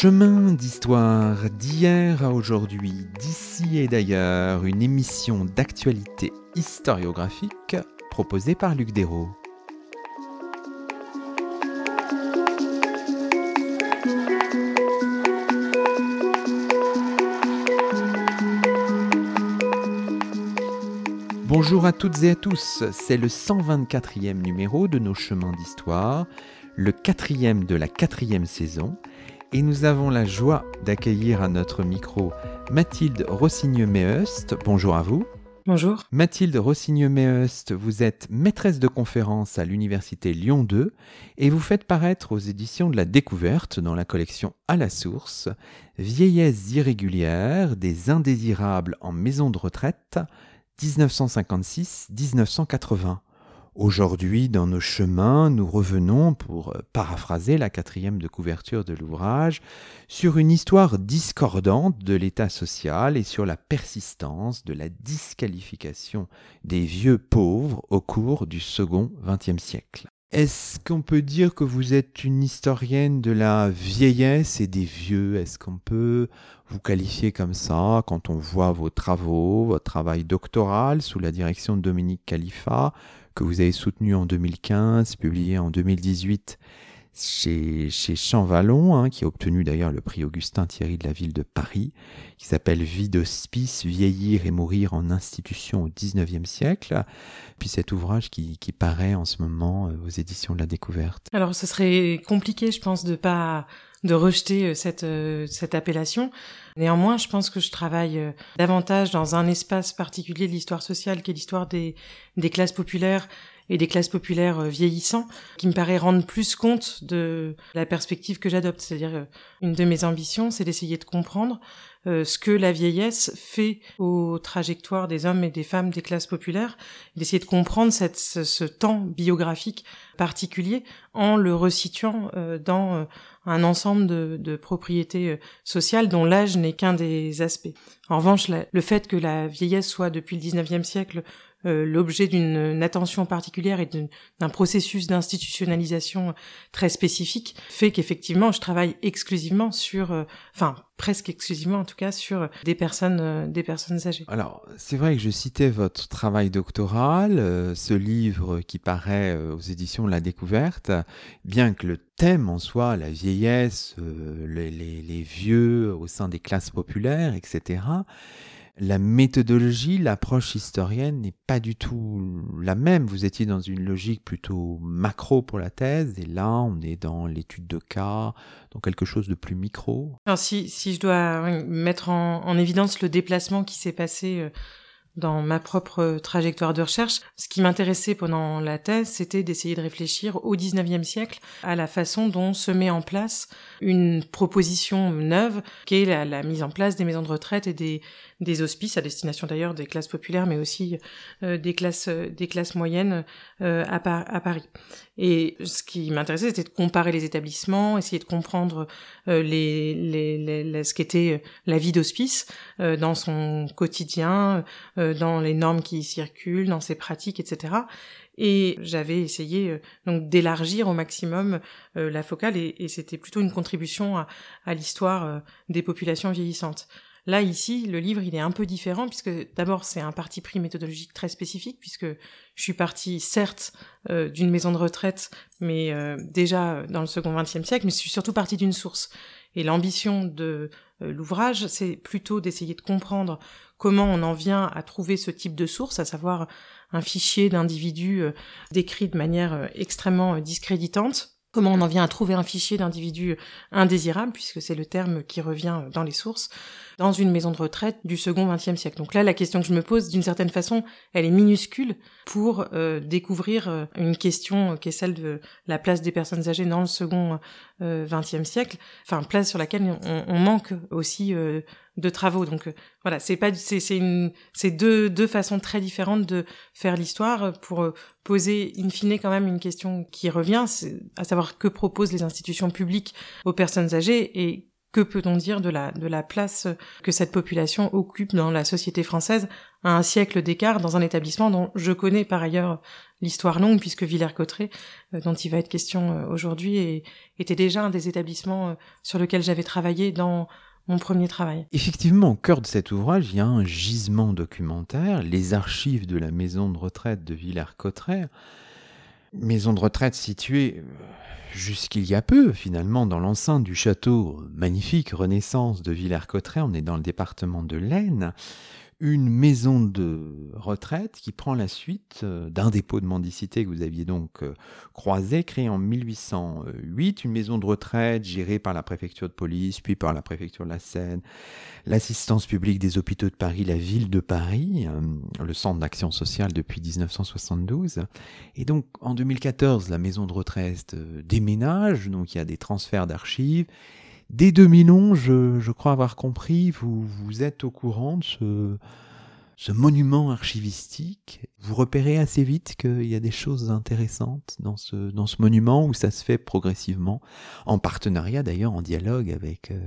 Chemin d'histoire d'hier à aujourd'hui, d'ici et d'ailleurs, une émission d'actualité historiographique proposée par Luc Dérault. Bonjour à toutes et à tous, c'est le 124e numéro de nos chemins d'histoire, le quatrième de la quatrième saison, et nous avons la joie d'accueillir à notre micro Mathilde Rossigneux-Méheust. Bonjour à vous. Bonjour. Mathilde Rossigneux-Méheust, vous êtes maîtresse de conférence à l'Université Lyon 2 et vous faites paraître aux éditions de la Découverte dans la collection À la source Vieillesse irrégulière des indésirables en maison de retraite 1956-1980. Aujourd'hui, dans nos chemins, nous revenons, pour euh, paraphraser la quatrième de couverture de l'ouvrage, sur une histoire discordante de l'état social et sur la persistance de la disqualification des vieux pauvres au cours du second XXe siècle. Est-ce qu'on peut dire que vous êtes une historienne de la vieillesse et des vieux? Est-ce qu'on peut vous qualifier comme ça quand on voit vos travaux, votre travail doctoral sous la direction de Dominique Khalifa que vous avez soutenu en 2015, publié en 2018 chez, chez Champvallon, hein, qui a obtenu d'ailleurs le prix Augustin Thierry de la ville de Paris, qui s'appelle Vie d'hospice, vieillir et mourir en institution au XIXe siècle. Puis cet ouvrage qui, paraît en ce moment euh, aux éditions de la découverte. Alors ce serait compliqué, je pense, de pas de rejeter euh, cette, euh, cette appellation. Néanmoins, je pense que je travaille davantage dans un espace particulier de l'histoire sociale qui est l'histoire des classes populaires et des classes populaires vieillissants, qui me paraît rendre plus compte de la perspective que j'adopte. C'est-à-dire, une de mes ambitions, c'est d'essayer de comprendre euh, ce que la vieillesse fait aux trajectoires des hommes et des femmes des classes populaires, d'essayer de comprendre cette, ce, temps biographique particulier en le resituant euh, dans euh, un ensemble de, de propriétés sociales dont l'âge n'est qu'un des aspects. En revanche, le fait que la vieillesse soit depuis le 19e siècle euh, l'objet d'une attention particulière et d'un processus d'institutionnalisation très spécifique fait qu'effectivement je travaille exclusivement sur, euh, enfin presque exclusivement en tout cas sur des personnes, euh, des personnes âgées. Alors c'est vrai que je citais votre travail doctoral, ce livre qui paraît aux éditions La Découverte, bien que le thème en soi, la vieillesse, les, les, les vieux au sein des classes populaires, etc la méthodologie, l'approche historienne n'est pas du tout la même. Vous étiez dans une logique plutôt macro pour la thèse, et là, on est dans l'étude de cas, dans quelque chose de plus micro. Si, je dois mettre en, en évidence le déplacement qui s'est passé euh, dans ma propre trajectoire de recherche, ce qui m'intéressait pendant la thèse, c'était d'essayer de réfléchir au 19e siècle à la façon dont se met en place une proposition neuve, qui est la mise en place des maisons de retraite et des, des hospices à destination d'ailleurs des classes populaires, mais aussi euh, des classes des classes moyennes euh, à, à, Paris. Et ce qui m'intéressait, c'était de comparer les établissements, essayer de comprendre euh, les, les, les, ce qu'était la vie d'hospice dans son quotidien, dans les normes qui y circulent, dans ses pratiques, etc. Et j'avais essayé donc d'élargir au maximum la focale, et, et c'était plutôt une contribution à, à l'histoire des populations vieillissantes. Là, ici, le livre, il est un peu différent, puisque d'abord, c'est un parti pris méthodologique très spécifique, puisque je suis partie, certes, euh, d'une maison de retraite, mais euh, déjà dans le second XXe siècle, mais je suis surtout partie d'une source. Et l'ambition de euh, l'ouvrage, c'est plutôt d'essayer de comprendre comment on en vient à trouver ce type de source, à savoir un fichier d'individus décrit de manière extrêmement discréditante, comment on en vient à trouver un fichier d'individus indésirables, puisque c'est le terme qui revient dans les sources, dans une maison de retraite du second XXe siècle. Donc là, la question que je me pose, d'une certaine façon, elle est minuscule pour euh, découvrir euh, une question qui est celle de la place des personnes âgées dans le second XXe euh, siècle, enfin place sur laquelle on, on manque aussi de travaux. Donc voilà, c'est pas c'est c'est une c'est deux deux façons très différentes de faire l'histoire pour poser in fine quand même une question qui revient, à savoir que proposent les institutions publiques aux personnes âgées et que peut-on dire de la, place que cette population occupe dans la société française à un siècle d'écart dans un établissement dont je connais par ailleurs l'histoire longue puisque Villers-Cotterêts, euh, dont il va être question euh, aujourd'hui, était déjà un des établissements euh, sur lequel j'avais travaillé dans mon premier travail. Effectivement, au cœur de cet ouvrage, il y a un gisement documentaire, les archives de la maison de retraite de Villers-Cotterêts, maison de retraite située jusqu'il y a peu, finalement, dans l'enceinte du château magnifique Renaissance de Villers-Cotterêts, on est dans le département de l'Aisne, une maison de retraite qui prend la suite euh, d'un dépôt de mendicité que vous aviez donc euh, croisé, créé en 1808, une maison de retraite gérée par la préfecture de police, puis par la préfecture de la Seine, l'assistance publique des hôpitaux de Paris, la ville de Paris, euh, le centre d'action sociale depuis 1972. Et donc en 2014, la maison de retraite déménage, donc il y a des transferts d'archives Dès 2011, je, je, crois avoir compris, vous, êtes au courant de ce, monument archivistique. Vous repérez assez vite qu'il y a des choses intéressantes dans ce, monument où ça se fait progressivement, en partenariat d'ailleurs, en dialogue avec euh,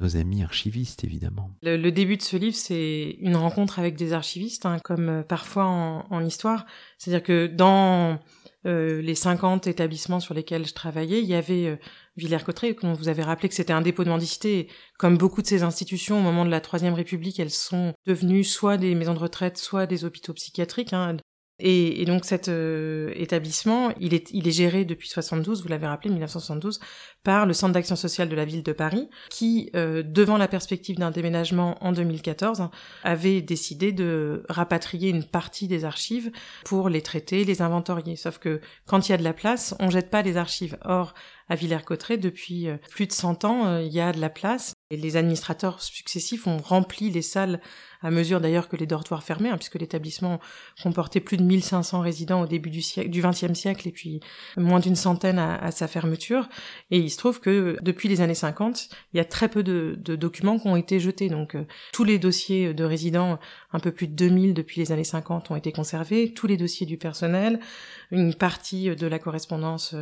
nos amis archivistes évidemment. Le, début de ce livre, c'est une rencontre avec des archivistes, hein, comme euh, parfois en, histoire. C'est-à-dire que dans euh, les 50 établissements sur lesquels je travaillais, il y avait Villers-Cotterêts, dont vous avez rappelé que c'était un dépôt de mendicité. Comme beaucoup de ces institutions, au moment de la Troisième République, elles sont devenues soit des maisons de retraite, soit des hôpitaux psychiatriques. Hein. Et, donc cet euh, établissement, il est, géré depuis 72, vous l'avez rappelé, 1972, par le Centre d'action sociale de la ville de Paris, qui, euh, devant la perspective d'un déménagement en 2014, avait décidé de rapatrier une partie des archives pour les traiter, les inventorier. Sauf que quand il y a de la place, on jette pas les archives. Or, à Villers-Cotterêts, depuis euh, plus de 100 ans, il y a de la place. Et les administrateurs successifs ont rempli les salles à mesure d'ailleurs que les dortoirs fermaient, hein, puisque l'établissement comportait plus de 1500 résidents au début du, siècle, du XXe siècle et puis moins d'une centaine à, sa fermeture. Et il se trouve que depuis les années 50, il y a très peu de, documents qui ont été jetés. Donc euh, tous les dossiers de résidents, un peu plus de 2000 depuis les années 50, ont été conservés, tous les dossiers du personnel, une partie de la correspondance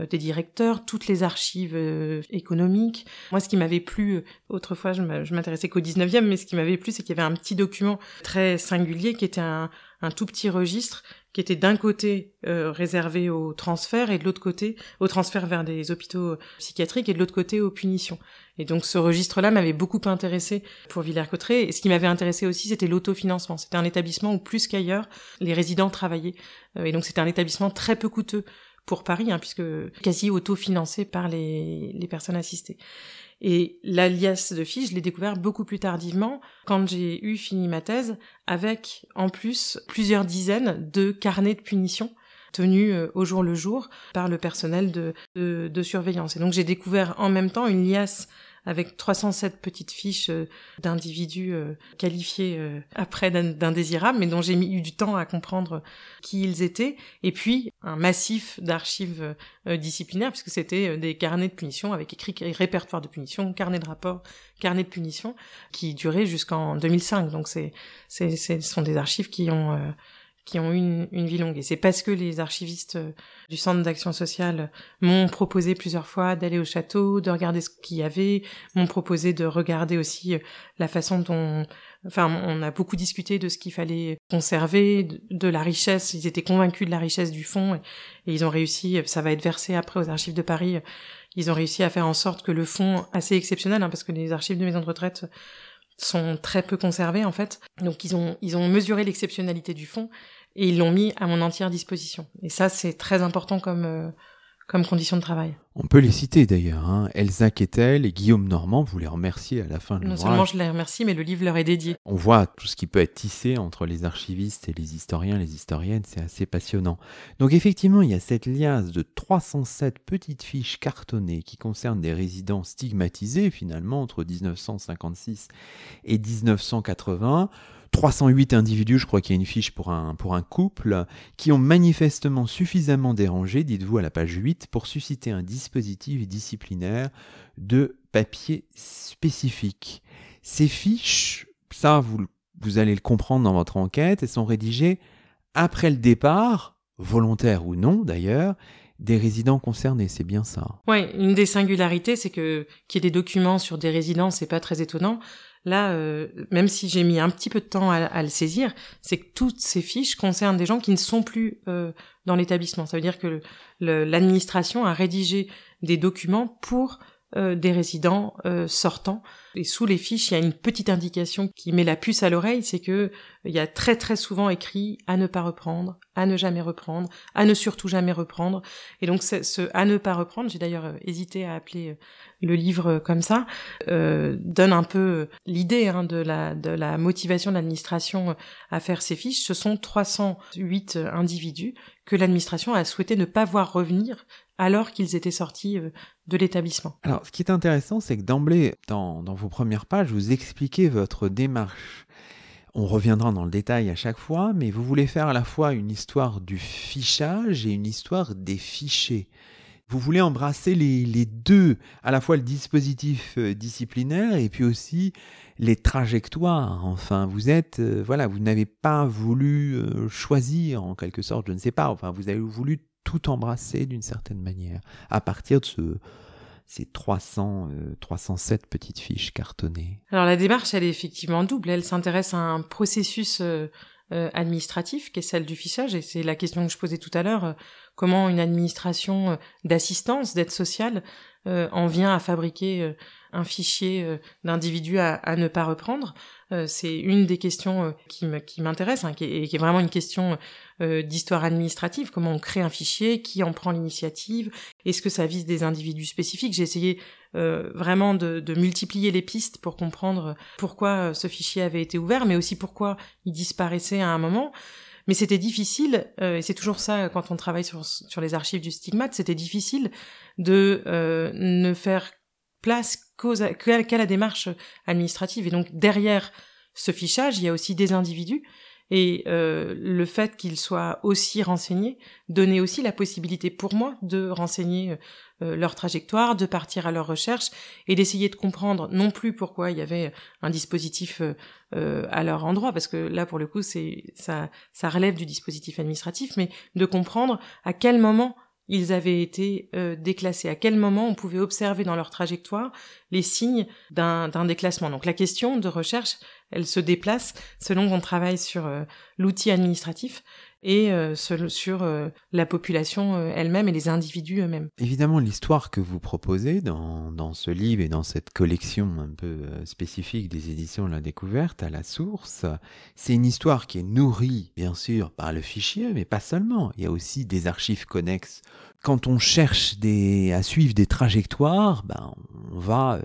euh, des directeurs, toutes les archives euh, économiques. Moi, ce qui m'avait plu, autrefois, je m'intéressais qu'au 19e, mais ce qui m'avait plu, c'est qu'il y avait un petit document très singulier qui était un, tout petit registre qui était d'un côté euh, réservé au transfert et de l'autre côté au transfert vers des hôpitaux psychiatriques et de l'autre côté aux punitions. Et donc ce registre-là m'avait beaucoup intéressé pour Villers-Cotterêts. Et ce qui m'avait intéressé aussi, c'était l'autofinancement. C'était un établissement où plus qu'ailleurs, les résidents travaillaient. Euh, et donc c'était un établissement très peu coûteux pour Paris, hein, puisque quasi autofinancé par les, les personnes assistées. Et l'alias de fiches, je l'ai découvert beaucoup plus tardivement, quand j'ai eu fini ma thèse, avec en plus plusieurs dizaines de carnets de punition tenus euh, au jour le jour par le personnel de, de, de surveillance. Et donc j'ai découvert en même temps une liasse avec 307 petites fiches euh, d'individus euh, qualifiés euh, après d'indésirables, mais dont j'ai eu du temps à comprendre qui ils étaient, et puis un massif d'archives disciplinaires, puisque c'était des carnets de punition avec écrit répertoire de punition, carnet de rapport, carnet de punition, qui duraient jusqu'en 2005. Donc c'est, c'est, ce sont des archives qui ont qui ont eu une, une, vie longue. Et c'est parce que les archivistes euh, du Centre d'action sociale m'ont proposé plusieurs fois d'aller au château, de regarder ce qu'il y avait, m'ont proposé de regarder aussi euh, la façon dont... Enfin, on a beaucoup discuté de ce qu'il fallait conserver, de, la richesse. Ils étaient convaincus de la richesse du fonds et, ils ont réussi, ça va être versé après aux archives de Paris, ils ont réussi à faire en sorte que le fonds, assez exceptionnel, hein, parce que les archives de maisons de retraite sont très peu conservées en fait. Donc ils ont ils ont mesuré l'exceptionnalité du fonds et ils l'ont mis à mon entière disposition. Et ça, c'est très important comme, euh, comme condition de travail. On peut les citer d'ailleurs. Hein. Elsa Kettel et Guillaume Normand, vous les remerciez à la fin de l'ouvrage. Non seulement je les remercie, mais le livre leur est dédié. On voit tout ce qui peut être tissé entre les archivistes et les historiens, les historiennes, c'est assez passionnant. Donc effectivement, il y a cette liasse de 307 petites fiches cartonnées qui concernent des résidents stigmatisés finalement entre 1956 et 1980 308 individus, je crois qu'il y a une fiche pour un, pour un couple, qui ont manifestement suffisamment dérangé, dites-vous à la page 8, pour susciter un dispositif disciplinaire de papier spécifique. Ces fiches, ça vous, vous allez le comprendre dans votre enquête, elles sont rédigées après le départ, volontaire ou non d'ailleurs, des résidents concernés, c'est bien ça. Oui, une des singularités, c'est que qu'il y ait des documents sur des résidents, c'est pas très étonnant. Là, euh, même si j'ai mis un petit peu de temps à, le saisir, c'est que toutes ces fiches concernent des gens qui ne sont plus euh, dans l'établissement. Ça veut dire que l'administration a rédigé des documents pour euh, des résidents euh, sortants. Et sous les fiches, il y a une petite indication qui met la puce à l'oreille, c'est que il y a très très souvent écrit à ne pas reprendre, à ne jamais reprendre, à ne surtout jamais reprendre. Et donc ce à ne pas reprendre, j'ai d'ailleurs euh, hésité à appeler le livre comme ça, donne un peu l'idée hein, de, la, de la motivation de l'administration à faire ces fiches. Ce sont 308 individus que l'administration a souhaité ne pas voir revenir alors qu'ils étaient sortis euh, de l'établissement. Alors, ce qui est intéressant, c'est que d'emblée, dans, vos premières pages, vous expliquez votre démarche. On reviendra dans le détail à chaque fois, mais vous voulez faire à la fois une histoire du fichage et une histoire des fichiers. Vous voulez embrasser les, deux, à la fois le dispositif euh, disciplinaire et puis aussi les trajectoires. Enfin, vous êtes, euh, voilà, vous n'avez pas voulu choisir en quelque sorte, je ne sais pas. Enfin, vous avez voulu tout embrasser d'une certaine manière, à partir de ce, ces 300, 307 euh, petites fiches cartonnées. Alors la démarche, elle est effectivement double. Elle s'intéresse à un processus euh, euh, administratif qui est celle du fichage, et c'est la question que je posais tout à l'heure. Comment une administration d'assistance, d'aide sociale, en vient à fabriquer un fichier d'individus à, ne pas reprendre euh, c'est une des questions euh, qui m'intéresse, hein, qui, est, qui est vraiment une question euh, d'histoire administrative. Comment on crée un fichier Qui en prend l'initiative Est-ce que ça vise des individus spécifiques? J'ai essayé vraiment de, multiplier les pistes pour comprendre pourquoi ce fichier avait été ouvert, mais aussi pourquoi il disparaissait à un moment. Mais c'était difficile, et c'est toujours ça quand on travaille sur, les archives du stigmate, c'était difficile de ne faire place qu'à la démarche administrative. Et donc derrière ce fichage, il y a aussi des individus. Et euh, le fait qu'ils soient aussi renseignés donnait aussi la possibilité pour moi de renseigner euh, leur trajectoire, de partir à leur recherche et d'essayer de comprendre non plus pourquoi il y avait un dispositif euh, à leur endroit, parce que là pour le coup ça relève du dispositif administratif, mais de comprendre à quel moment ils avaient été euh, déclassés, à quel moment on pouvait observer dans leur trajectoire les signes d'un déclassement? Donc la question de recherche, elle se déplace selon qu'on travaille sur euh, l'outil administratif et euh, sur euh, la population euh, elle-même et les individus eux-mêmes. Évidemment, l'histoire que vous proposez dans, dans, ce livre et dans cette collection un peu spécifique des éditions La Découverte à la source, c'est une histoire qui est nourrie, bien sûr, par le fichier, mais pas seulement. Il y a aussi des archives connexes. Quand on cherche des, à suivre des trajectoires, ben, on va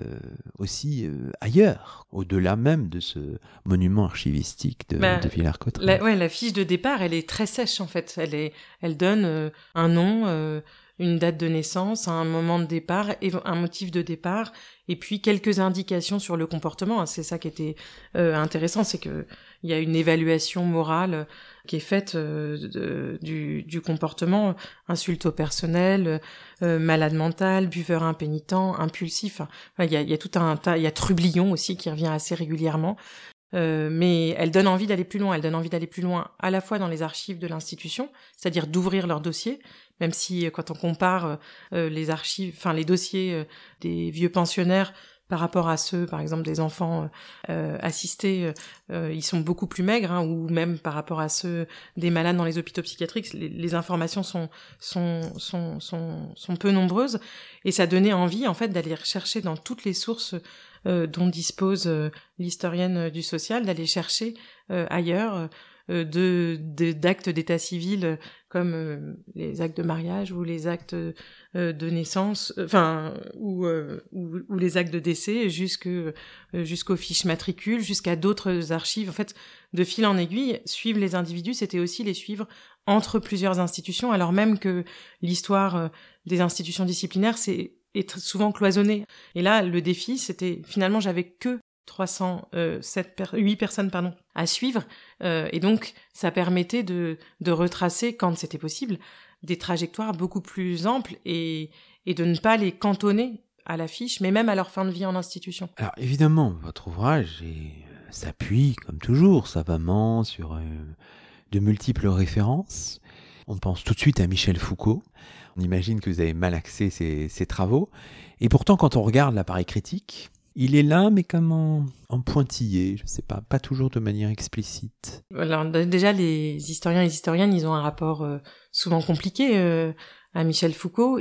aussi ailleurs, au-delà même de ce monument archivistique de, ben, de Villers-Cotterêts. Ouais, la fiche de départ, elle est très sèche en fait. Elle est, elle donne euh, un nom, euh, une date de naissance, un moment de départ, et un motif de départ, et puis quelques indications sur le comportement. Hein. C'est ça qui était euh, intéressant, c'est que il y a une évaluation morale qui est faite du, comportement, insulte au personnel, malade mental, buveur impénitent, impulsif. il, y a, y a tout un tas, il y a trublion aussi qui revient assez régulièrement. Euh, mais elle donne envie d'aller plus loin. Elle donne envie d'aller plus loin à la fois dans les archives de l'institution, c'est-à-dire d'ouvrir leurs dossiers, même si euh, quand on compare euh, les archives, enfin les dossiers des vieux pensionnaires par rapport à ceux, par exemple, des enfants assistés, ils sont beaucoup plus maigres, hein, ou même par rapport à ceux des malades dans les hôpitaux psychiatriques, les, les informations sont, sont, sont, sont, sont peu nombreuses, et ça donnait envie, en fait, d'aller rechercher dans toutes les sources dont dispose euh, l'historienne du social, d'aller chercher euh, ailleurs de d'actes d'état civil comme les actes de mariage ou les actes de naissance, enfin ou, ou, ou, les actes de décès, jusque jusqu'aux fiches matricules, jusqu'à d'autres archives. En fait, de fil en aiguille, suivre les individus, c'était aussi les suivre entre plusieurs institutions, alors même que l'histoire des institutions disciplinaires, c'est est souvent cloisonné. Et là, le défi, c'était finalement, j'avais que 307 8 personnes pardon à suivre euh, et donc ça permettait de, de retracer quand c'était possible des trajectoires beaucoup plus amples et, et de ne pas les cantonner à l'affiche mais même à leur fin de vie en institution. Alors évidemment votre ouvrage s'appuie comme toujours savamment sur euh, de multiples références. On pense tout de suite à Michel Foucault On imagine que vous avez mal axé ces, travaux. Et pourtant, quand on regarde l'appareil critique, il est là, mais comme en, pointillé, je ne sais pas, pas toujours de manière explicite. Alors déjà, les historiens et les historiennes, ils ont un rapport euh, souvent compliqué euh, à Michel Foucault.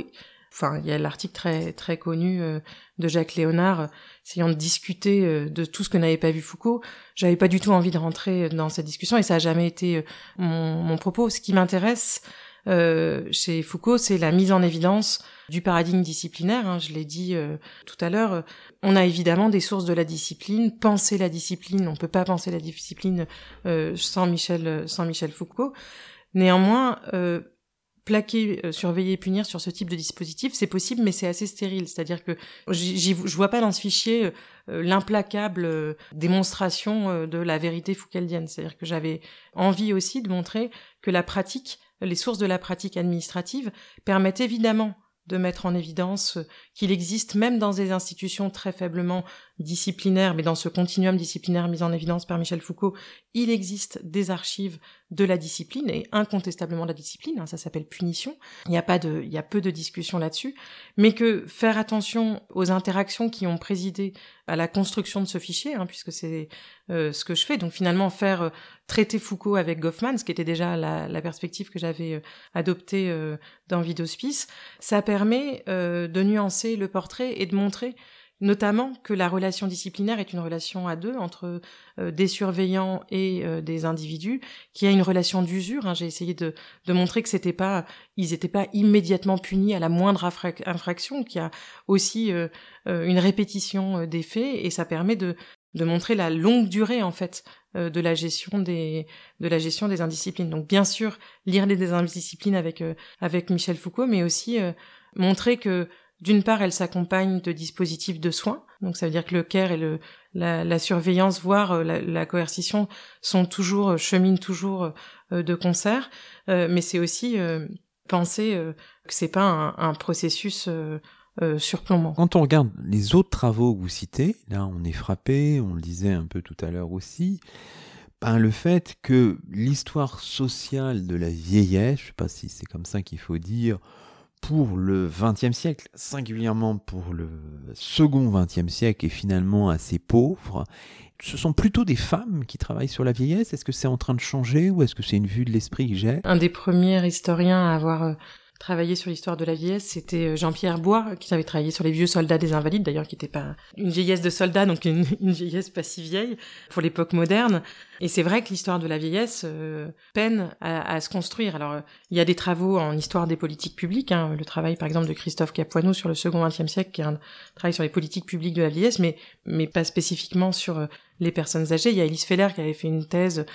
Enfin, il y a l'article très très connu euh, de Jacques Léonard essayant de discuter de tout ce que n'avait pas vu Foucault. J'avais pas du tout envie de rentrer dans cette discussion et ça a jamais été mon propos. Ce qui m'intéresse, euh, chez Foucault, c'est la mise en évidence du paradigme disciplinaire. Hein, je l'ai dit euh, tout à l'heure. On a évidemment des sources de la discipline. Penser la discipline, on peut pas penser la discipline euh, sans Michel, sans Michel Foucault. Néanmoins, plaquer, surveiller, punir sur ce type de dispositif, c'est possible, mais c'est assez stérile. C'est-à-dire que je vois pas dans ce fichier l'implacable démonstration de la vérité foucaldienne. C'est-à-dire que j'avais envie aussi de montrer que la pratique les sources de la pratique administrative permettent évidemment de mettre en évidence qu'il existe, même dans des institutions très faiblement disciplinaires, mais dans ce continuum disciplinaire mis en évidence par Michel Foucault, il existe des archives de la discipline et incontestablement de la discipline. Hein, ça s'appelle punition. Il n'y a pas de, il y a peu de discussions là-dessus, mais que faire attention aux interactions qui ont présidé à la construction de ce fichier, hein, puisque c'est euh, ce que je fais. Donc finalement faire euh, traiter Foucault avec Goffman, ce qui était déjà la, la perspective que j'avais euh, adoptée euh, dans Vie d'Hospice, ça permet de nuancer le portrait et de montrer notamment que la relation disciplinaire est une relation à deux entre euh, des surveillants et euh, des individus, qui a une relation d'usure. Hein. J'ai essayé de, montrer que c'était pas, ils n'étaient pas immédiatement punis à la moindre infraction, qu'il y a aussi euh, une répétition des faits, et ça permet de, de montrer la longue durée en fait de la gestion des de la gestion des indisciplines. Donc bien sûr lire les indisciplines avec avec Michel Foucault, mais aussi montrer que d'une part, elle s'accompagne de dispositifs de soins, donc ça veut dire que le care et le, la, surveillance, voire euh, la, coercition, sont toujours euh, cheminent toujours euh, de concert, mais c'est aussi penser que c'est pas un, processus surplombant. Quand on regarde les autres travaux que vous citez, là on est frappé, on le disait un peu tout à l'heure aussi, ben, le fait que l'histoire sociale de la vieillesse, je sais pas si c'est comme ça qu'il faut dire, pour le XXe siècle, singulièrement pour le second XXe siècle, est finalement assez pauvre. Ce sont plutôt des femmes qui travaillent sur la vieillesse? Est-ce que c'est en train de changer ou est-ce que c'est une vue de l'esprit que j'ai? Un des premiers historiens à avoir euh, travaillé sur l'histoire de la vieillesse, c'était euh, Jean-Pierre Bois, qui avait travaillé sur les vieux soldats des invalides, d'ailleurs, qui n'était pas une vieillesse de soldat, donc une, vieillesse pas si vieille pour l'époque moderne. Et c'est vrai que l'histoire de la vieillesse euh, peine à, se construire. Alors, il y a des travaux en histoire des politiques publiques, hein, le travail, par exemple, de Christophe Capuano sur le second XXe siècle, qui est un travail sur les politiques publiques de la vieillesse, mais, mais pas spécifiquement sur euh, les personnes âgées. Il y a Elise Feller qui avait fait une thèse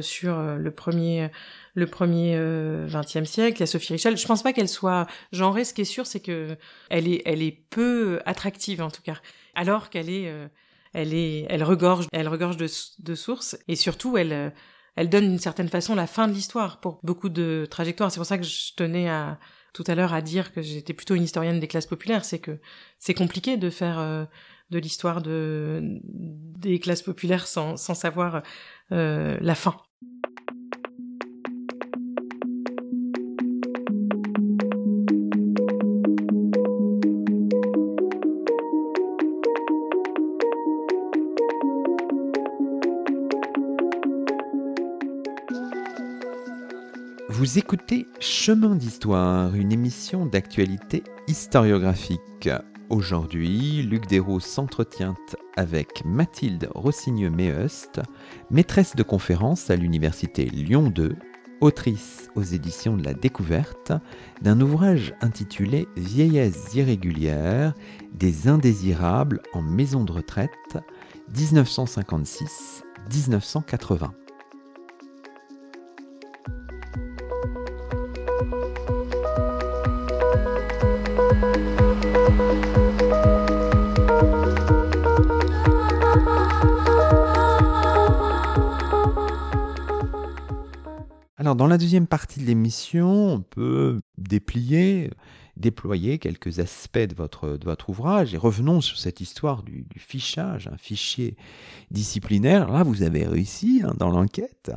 sur le premier le premier euh, XXe siècle, il y a Sophie Richel. Je pense pas qu'elle soit genrée. Ce qui est sûr, c'est que elle est, elle est peu attractive en tout cas, alors qu'elle est, euh, elle est, elle regorge, elle regorge de, de sources et surtout elle, euh, elle donne d'une certaine façon la fin de l'histoire pour beaucoup de trajectoires. C'est pour ça que je tenais à tout à l'heure à dire que j'étais plutôt une historienne des classes populaires. C'est que c'est compliqué de faire de l'histoire de des classes populaires sans, sans savoir la fin. Écoutez Chemin d'Histoire, une émission d'actualité historiographique. Aujourd'hui, Luc Desros s'entretient avec Mathilde Rossigneux-Meust, maîtresse de conférence à l'Université Lyon 2, autrice aux éditions de la Découverte d'un ouvrage intitulé Vieillesse irrégulière des indésirables en maison de retraite 1956-1980. Dans la deuxième partie de l'émission, on peut déplier, déployer quelques aspects de votre, ouvrage et revenons sur cette histoire du, fichage, un fichier disciplinaire. Là, vous avez réussi hein, dans l'enquête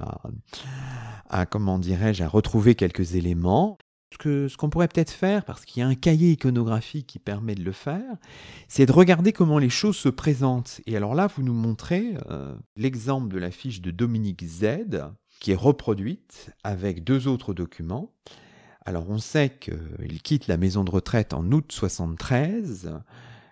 à, comment dirais-je, à retrouver quelques éléments ce qu'on pourrait peut-être faire, parce qu'il y a un cahier iconographique qui permet de le faire, c'est de regarder comment les choses se présentent. Et alors là, vous nous montrez euh, l'exemple de la fiche de Dominique Z, qui est reproduite avec deux autres documents. Alors on sait qu'il quitte la maison de retraite en août 73,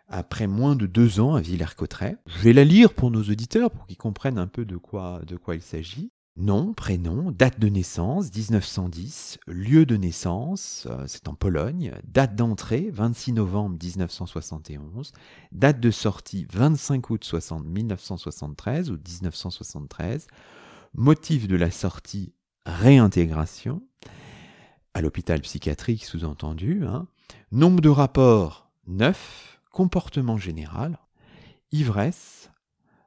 après moins de deux ans à Villers-Cotterêts. Je vais la lire pour nos auditeurs pour qu'ils comprennent un peu de quoi, de quoi il s'agit. Nom, prénom, date de naissance 1910, lieu de naissance, euh, c'est en Pologne, date d'entrée 26 novembre 1971, date de sortie 25 août 1973 ou 1973, motif de la sortie réintégration, à l'hôpital psychiatrique sous-entendu, hein. nombre de rapports 9, comportement général, ivresse,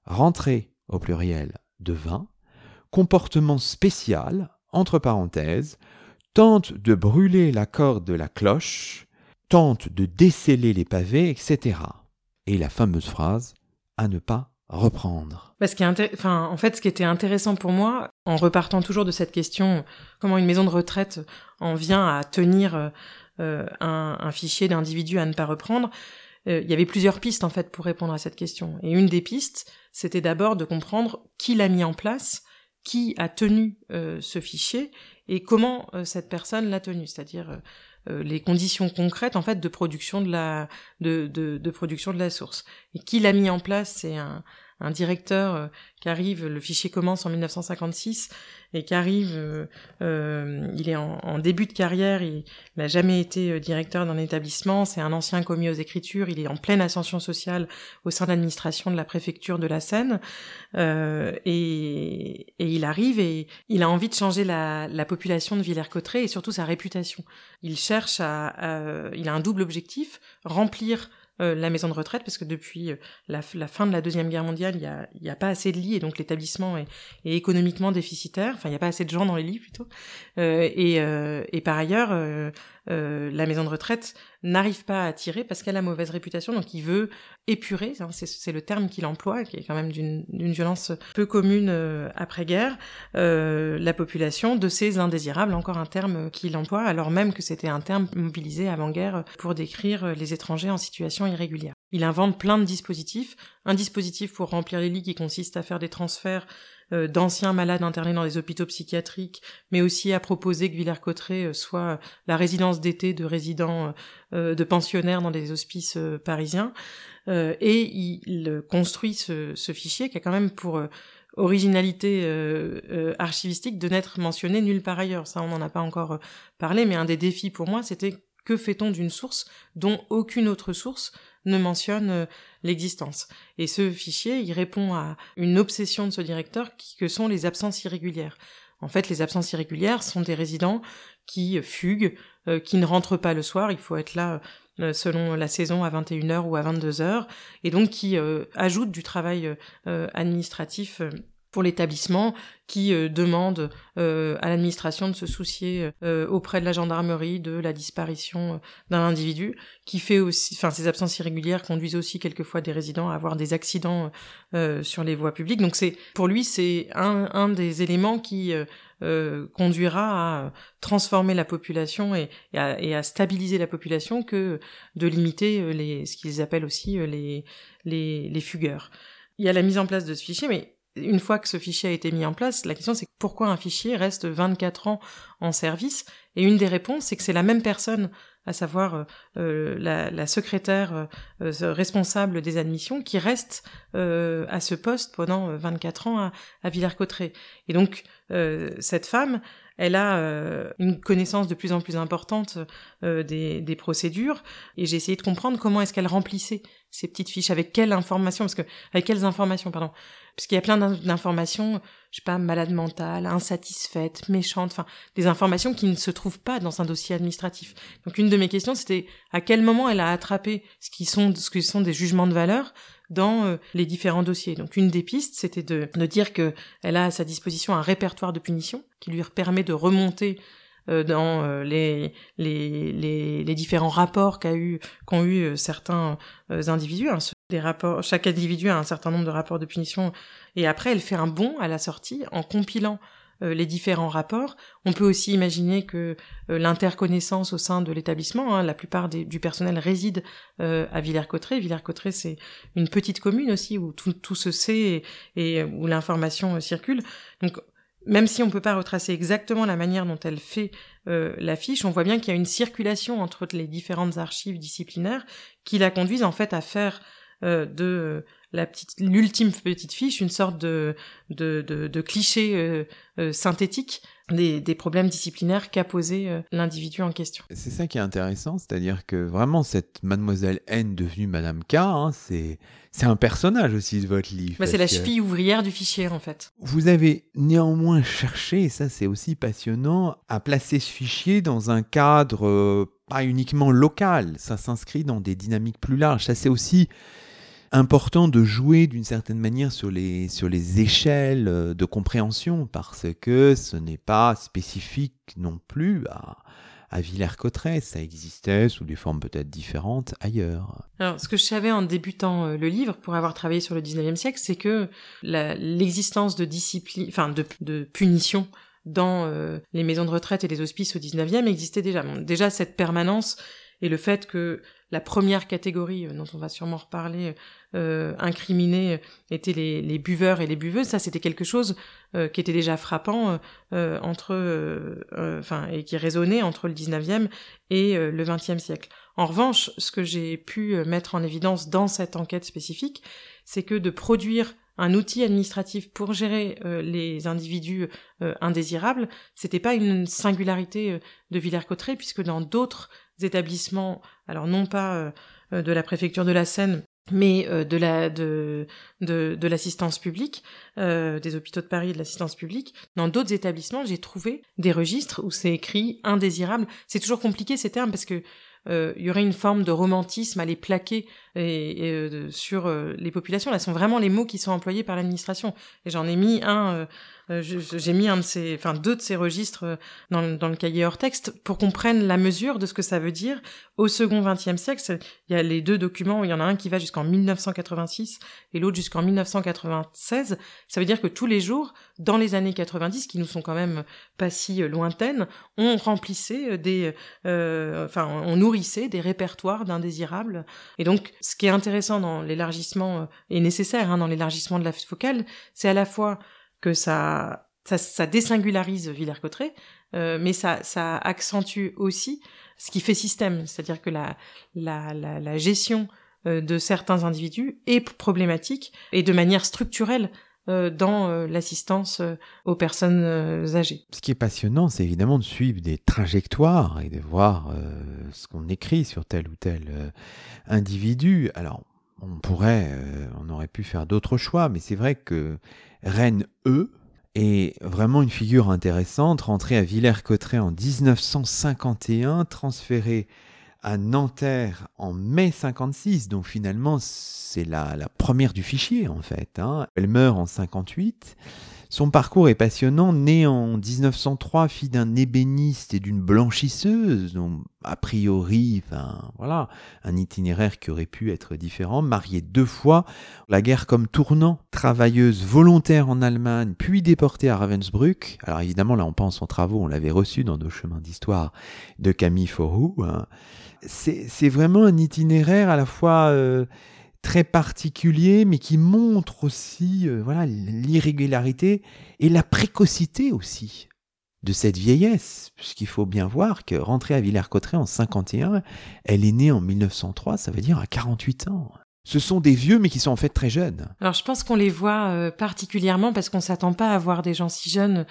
rentrée au pluriel de 20, comportement spécial, entre parenthèses, tente de brûler la corde de la cloche, tente de déceler les pavés, etc. Et la fameuse phrase à ne pas reprendre. En fait, ce qui était intéressant pour moi, en repartant toujours de cette question, comment une maison de retraite en vient à tenir euh, un, fichier d'individus à ne pas reprendre, euh, il y avait plusieurs pistes en fait pour répondre à cette question. Et une des pistes, c'était d'abord de comprendre qui l'a mis en place, qui a tenu euh, ce fichier et comment euh, cette personne l'a tenu, c'est-à-dire euh, les conditions concrètes en fait de production de la de, de, de production de la source. Et qui l'a mis en place, c'est un, un directeur euh, qui arrive, le fichier commence en 1956 et qui arrive, euh, euh, il est en, début de carrière, il n'a jamais été directeur d'un établissement, c'est un ancien commis aux écritures, il est en pleine ascension sociale au sein de l'administration de la préfecture de la Seine et, il arrive et il a envie de changer la, population de Villers-Cotterêts et surtout sa réputation. Il cherche à il a un double objectif, remplir euh, la maison de retraite parce que depuis euh, la, fin de la deuxième guerre mondiale, il n'y a, a, pas assez de lits et donc l'établissement est, économiquement déficitaire. Enfin, il n'y a pas assez de gens dans les lits plutôt. Euh, et, et, par ailleurs, la maison de retraite n'arrive pas à attirer parce qu'elle a mauvaise réputation, donc il veut épurer, hein, c'est le terme qu'il emploie, qui est quand même d'une violence peu commune après-guerre, la population de ces indésirables, encore un terme qu'il emploie, alors même que c'était un terme mobilisé avant-guerre pour décrire les étrangers en situation irrégulière. Il invente plein de dispositifs. Un dispositif pour remplir les lits qui consiste à faire des transferts euh, d'anciens malades internés dans des hôpitaux psychiatriques, mais aussi à proposer que Villers-Cotterêts euh, soit la résidence d'été de résidents, euh, de pensionnaires dans des hospices parisiens. et il construit ce, ce, fichier qui a quand même pour originalité archivistique de n'être mentionné nulle part ailleurs. Ça, on n'en a pas encore parlé, mais un des défis pour moi, c'était que fait-on d'une source dont aucune autre source ne mentionne euh, l'existence Et ce fichier, il répond à une obsession de ce directeur qui, que sont les absences irrégulières. En fait, les absences irrégulières sont des résidents qui fuguent, euh, qui ne rentrent pas le soir, il faut être là euh, selon la saison à 21h ou à 22h, et donc qui ajoutent du travail administratif pour l'établissement qui euh, demande euh, à l'administration de se soucier euh, auprès de la gendarmerie de la disparition d'un individu, qui fait aussi, enfin ces absences irrégulières conduisent aussi quelquefois des résidents à avoir des accidents sur les voies publiques. Donc c'est pour lui c'est un, des éléments qui conduira à transformer la population et, à, stabiliser la population que de limiter les ce qu'ils appellent aussi les les fugueurs. Il y a la mise en place de ce fichier, mais une fois que ce fichier a été mis en place, la question c'est pourquoi un fichier reste 24 ans en service? Et une des réponses, c'est que c'est la même personne, à savoir euh, euh, la, secrétaire euh, responsable des admissions, qui reste à ce poste pendant 24 ans à, à Villers-Cotterêts. Et donc, cette femme, elle a euh, une connaissance de plus en plus importante euh, des, des, procédures. Et j'ai essayé de comprendre comment est-ce qu'elle remplissait ces petites fiches. Avec quelles informations parce que avec quelles informations pardon? Parce qu'il y a plein d'informations je sais pas malade mentale insatisfaite méchante enfin des informations qui ne se trouvent pas dans un dossier administratif donc une de mes questions c'était à quel moment elle a attrapé ce qui sont ce qui sont des jugements de valeur dans euh, les différents dossiers. Donc une des pistes, c'était de, de dire qu'elle a à sa disposition un répertoire de punitions qui lui permet de remonter euh, dans euh, les, les, les, les, différents rapports qu'a eu qu'ont eu certains individus. Hein. Des rapports, chaque individu a un certain nombre de rapports de punition et après elle fait un bond à la sortie en compilant les différents rapports. On peut aussi imaginer que l'interconnaissance au sein de l'établissement, hein, la plupart du personnel réside à Villers-Cotterêts. Villers-Cotterêts, c'est une petite commune aussi où tout, se sait et, où l'information circule. Donc même si on ne peut pas retracer exactement la manière dont elle fait euh, la on voit bien qu'il y a une circulation entre les différentes archives disciplinaires qui la conduisent en fait à faire euh, de la petite, l'ultime petite fiche une sorte de de, de, cliché euh, euh, synthétique des, des, problèmes disciplinaires qu'a posé l'individu en question. C'est ça qui est intéressant, c'est-à-dire que vraiment cette mademoiselle N devenue Madame K, hein, c'est c'est un personnage aussi de votre livre. Bah, c'est la cheville ouvrière du fichier, en fait. Vous avez néanmoins cherché, et ça c'est aussi passionnant, à placer ce fichier dans un cadre euh, pas uniquement local. Ça s'inscrit dans des dynamiques plus larges. Ça c'est aussi important de jouer d'une certaine manière sur les, sur les échelles euh, de compréhension parce que ce n'est pas spécifique non plus à, Villers-Cotterêts. Ça existait sous des formes peut-être différentes ailleurs. Alors, ce que je savais en débutant euh, le livre, pour avoir travaillé sur le 19e siècle, c'est que l'existence de discipline, enfin de, de punition dans euh, les maisons de retraite et les hospices au 19e existait déjà. déjà, cette permanence et le fait que la première catégorie euh, dont on va sûrement reparler, euh, incriminée, était les, les, buveurs et les buveuses. Ça, c'était quelque chose euh, qui était déjà frappant euh, entre, euh, enfin, et qui résonnait entre le 19e et le 20e siècle. En revanche, ce que j'ai pu mettre en évidence dans cette enquête spécifique, c'est que de produire un outil administratif pour gérer les individus indésirables, c'était pas une singularité de Villers-Cotterêts, puisque dans d'autres établissements, alors non pas euh, de la préfecture de la Seine, mais euh, de la de de, de l'assistance publique, euh, des hôpitaux de Paris et de l'assistance publique. Dans d'autres établissements, j'ai trouvé des registres où c'est écrit indésirable. C'est toujours compliqué ces termes parce que euh, il y aurait une forme de romantisme à les plaquer et, et, sur les populations. Là, sont vraiment les mots qui sont employés par l'administration. Et j'en ai mis un euh, j'ai mis un de ces, enfin deux de ces registres euh, dans, dans, le cahier hors texte pour qu'on prenne la mesure de ce que ça veut dire au second XXe siècle. Il y a les deux documents, il y en a un qui va jusqu'en 1986 et l'autre jusqu'en 1996. Ça veut dire que tous les jours, dans les années 90, qui nous sont quand même pas si euh, lointaines, on remplissait des, euh, enfin, on nourrissait des répertoires d'indésirables. Et donc, ce qui est intéressant dans l'élargissement et nécessaire hein, dans l'élargissement de la focale, c'est à la fois que ça, ça, ça désingularise Villers-Cotterêts, euh, mais ça, ça accentue aussi ce qui fait système, c'est-à-dire que la, la, la, la gestion euh, de certains individus est problématique et de manière structurelle. euh, dans euh, l'assistance aux personnes âgées. Ce qui est passionnant, c'est évidemment de suivre des trajectoires et de voir ce qu'on écrit sur tel ou tel individu. Alors, on pourrait, on aurait pu faire d'autres choix, mais c'est vrai que Reine E est vraiment une figure intéressante, rentrée à Villers-Cotterêts en 1951, transférée à Nanterre en mai 56, donc finalement c'est la, la, première du fichier en fait. Hein. Elle meurt en 58. Son parcours est passionnant, née en 1903, fille d'un ébéniste et d'une blanchisseuse, donc a priori, voilà, un itinéraire qui aurait pu être différent, mariée deux fois, la guerre comme tournant, travailleuse volontaire en Allemagne, puis déportée à Ravensbrück. Alors évidemment, là on pense aux travaux, on l'avait reçu dans nos chemins d'histoire de Camille Forroux. Hein. C'est vraiment un itinéraire à la fois... Euh, très particulier, mais qui montre aussi euh, voilà l'irrégularité et la précocité aussi de cette vieillesse, puisqu'il faut bien voir que rentrée à Villers-Cotterêts en 51, elle est née en 1903, ça veut dire à 48 ans. Ce sont des vieux, mais qui sont en fait très jeunes. Alors je pense qu'on les voit euh, particulièrement parce qu'on s'attend pas à voir des gens si jeunes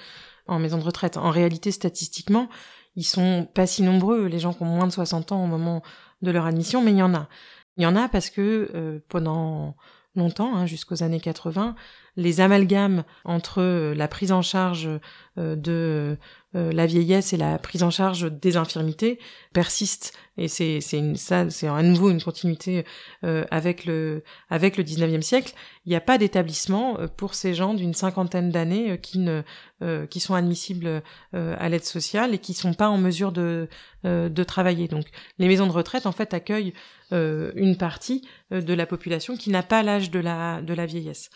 en maison de retraite. En réalité, statistiquement, ils sont pas si nombreux, les gens qui ont moins de 60 ans au moment de leur admission, mais il y en a. Il y en a parce que euh, pendant longtemps, hein, jusqu'aux années 80, les amalgames entre euh, la prise en charge euh, de la vieillesse et la prise en charge des infirmités persistent. Et c'est une ça c'est à nouveau une continuité avec le avec le 19e siècle. Il n'y a pas d'établissement pour ces gens d'une cinquantaine d'années qui ne qui sont admissibles à l'aide sociale et qui sont pas en mesure de de travailler. Donc les maisons de retraite en fait accueillent une partie de la population qui n'a pas l'âge de la de la vieillesse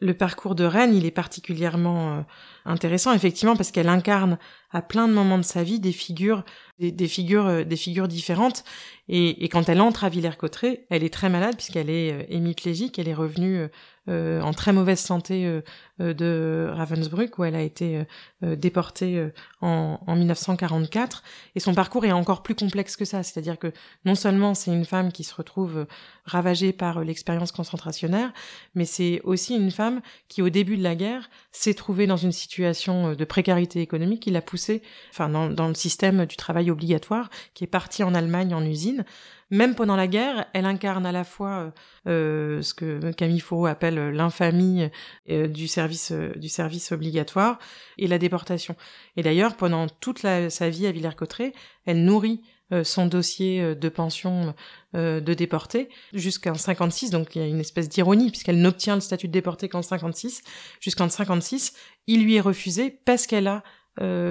le parcours de Reine, il est particulièrement euh, intéressant, effectivement, parce qu'elle incarne à plein de moments de sa vie des figures, des, figures, euh, des figures différentes. Et, quand elle entre à Villers-Cotterêts, elle est très malade puisqu'elle est euh, hémiplégique, elle est revenue en très mauvaise santé de Ravensbrück où elle a été déportée en, en 1944. Et son parcours est encore plus complexe que ça, c'est-à-dire que non seulement c'est une femme qui se retrouve ravagée par l'expérience concentrationnaire, mais c'est aussi une femme qui, au début de la guerre, s'est trouvée dans une situation euh, de précarité économique qui l'a poussée, enfin, dans, le système du travail obligatoire, qui est partie en Allemagne en usine. Même pendant la guerre, elle incarne à la fois euh, euh ce que Camille Fourreau appelle l'infamie euh, du service du service obligatoire et la déportation. Et d'ailleurs, pendant toute sa vie à Villers-Cotterêts, elle nourrit euh, son dossier euh, de pension euh, de déporté jusqu'en 56 donc il y a une espèce d'ironie puisqu'elle n'obtient le statut de déporté qu'en 56 jusqu'en 56 il lui est refusé parce qu'elle a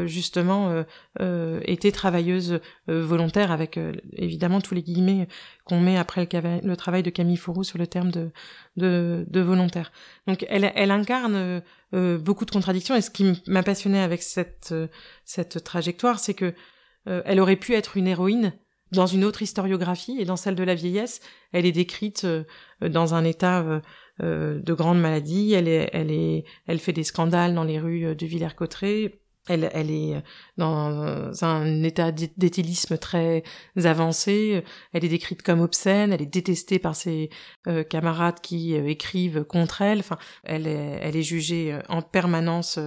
justement été travailleuse volontaire avec évidemment tous les guillemets qu'on met après le, travail de Camille Fourou sur le terme de, de, volontaire. Donc elle, elle incarne beaucoup de contradictions et ce qui m'a passionné avec cette, cette trajectoire, c'est que euh, elle aurait pu être une héroïne dans une autre historiographie et dans celle de la vieillesse, elle est décrite euh, dans un état euh, de grande maladie. Elle est, elle est, elle fait des scandales dans les rues de Villers-Cotterêts. Elle, elle est dans un état d'éthylisme très avancé. Elle est décrite comme obscène. Elle est détestée par ses camarades qui écrivent contre elle. Enfin, elle est, elle est jugée en permanence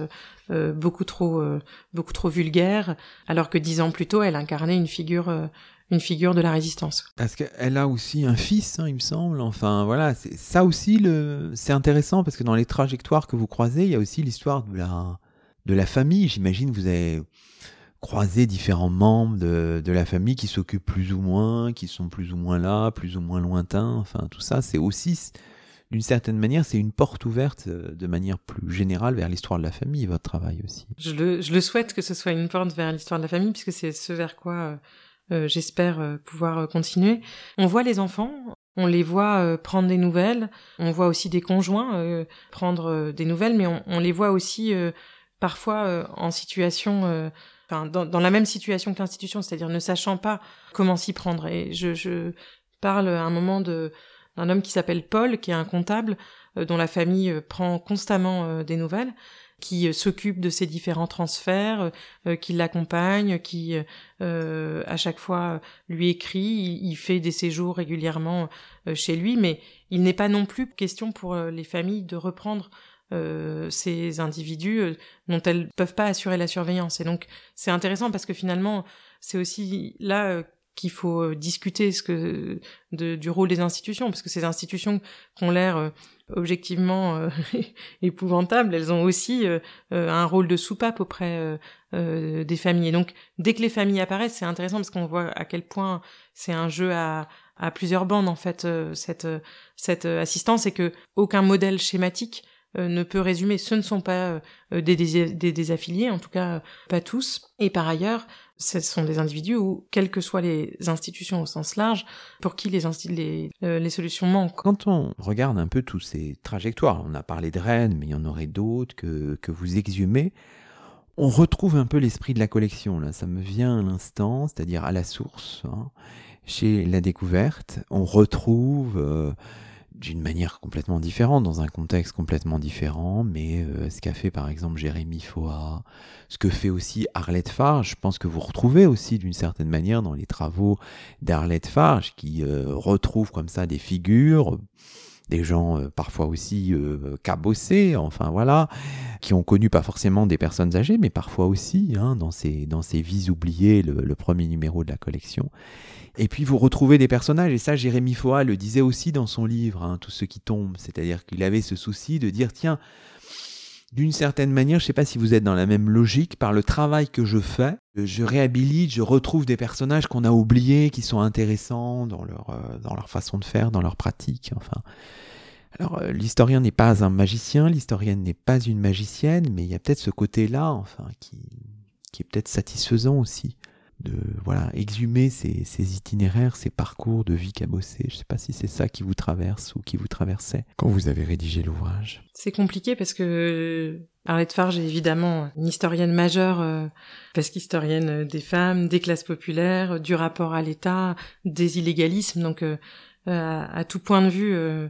euh, beaucoup trop euh, beaucoup trop vulgaire, alors que dix ans plus tôt, elle incarnait une figure euh, une figure de la résistance. Parce qu'elle a aussi un fils, hein, il me semble. Enfin, voilà, ça aussi le, c'est intéressant parce que dans les trajectoires que vous croisez, il y a aussi l'histoire de la de la famille. J'imagine vous avez croisé différents membres de, de la famille qui s'occupent plus ou moins, qui sont plus ou moins là, plus ou moins lointains. Enfin, tout ça, c'est aussi d'une certaine manière, c'est une porte ouverte euh, de manière plus générale vers l'histoire de la famille, votre travail aussi. Je le, je le souhaite que ce soit une porte vers l'histoire de la famille, puisque c'est ce vers quoi euh, euh j'espère pouvoir continuer. On voit les enfants, on les voit prendre des nouvelles, on voit aussi des conjoints prendre des nouvelles, mais on les voit aussi parfois en situation... Enfin, dans, dans, la même situation que l'institution, c'est-à-dire ne sachant pas comment s'y prendre. Et je, je parle à un moment de un homme qui s'appelle Paul, qui est un comptable euh, dont la famille euh, prend constamment euh, des nouvelles, qui s'occupe de ses différents transferts, qui l'accompagne, qui à chaque fois lui écrit, il, fait des séjours régulièrement chez lui, mais il n'est pas non plus question pour les familles de reprendre ces individus dont elles peuvent pas assurer la surveillance. Et donc c'est intéressant parce que finalement c'est aussi là qu'il faut euh, discuter ce que du rôle des institutions, parce que ces institutions qui ont l'air euh, objectivement euh, épouvantables, elles ont aussi un rôle de soupape auprès des familles. Et donc, dès que les familles apparaissent, c'est intéressant parce qu'on voit à quel point c'est un jeu à, à plusieurs bandes en fait cette cette assistance et que aucun modèle schématique ne peut résumer. Ce ne sont pas des, des, des, désaffiliés, en tout cas pas tous. Et par ailleurs, ce sont des individus où, quelles que soient les institutions au sens large, pour qui les, les, euh, les solutions manquent. Quand on regarde un peu tous ces trajectoires, on a parlé de Rennes, mais il y en aurait d'autres que, que vous exhumez, on retrouve un peu l'esprit de la collection, là, ça me vient à l'instant, c'est-à-dire à la source, hein. chez la découverte, on retrouve... Euh, d'une manière complètement différente, dans un contexte complètement différent, mais euh, ce qu'a fait par exemple Jérémy Foa, ce que fait aussi Arlette Farge, je pense que vous retrouvez aussi d'une certaine manière dans les travaux d'Arlette Farge, qui euh, retrouve comme ça des figures, des gens euh, parfois aussi cabossés, enfin voilà, qui ont connu pas forcément des personnes âgées, mais parfois aussi, hein, dans, ces, dans ces vies oubliées, le premier numéro de la collection. Et puis vous retrouvez des personnages, et ça Jérémy Foa le disait aussi dans son livre, hein, Tout ce qui tombe, c'est-à-dire qu'il avait ce souci de dire, tiens, d'une certaine manière, je ne sais pas si vous êtes dans la même logique, par le travail que je fais, je réhabilite, je retrouve des personnages qu'on a oubliés, qui sont intéressants dans leur, euh, dans leur façon de faire, dans leur pratique, enfin. Alors, euh, l'historien n'est pas un magicien, l'historienne n'est pas une magicienne, mais il y a peut-être ce côté-là, enfin, qui, qui est peut-être satisfaisant aussi de voilà exhumer ces, ces, itinéraires, ces parcours de vie cabossée. Je ne sais pas si c'est ça qui vous traverse ou qui vous traversait quand vous avez rédigé l'ouvrage. C'est compliqué parce que Arlette Farge est évidemment une historienne majeure, euh, parce qu'historienne des femmes, des classes populaires, du rapport à l'État, des illégalismes. Donc, euh, à, à, tout point de vue, euh,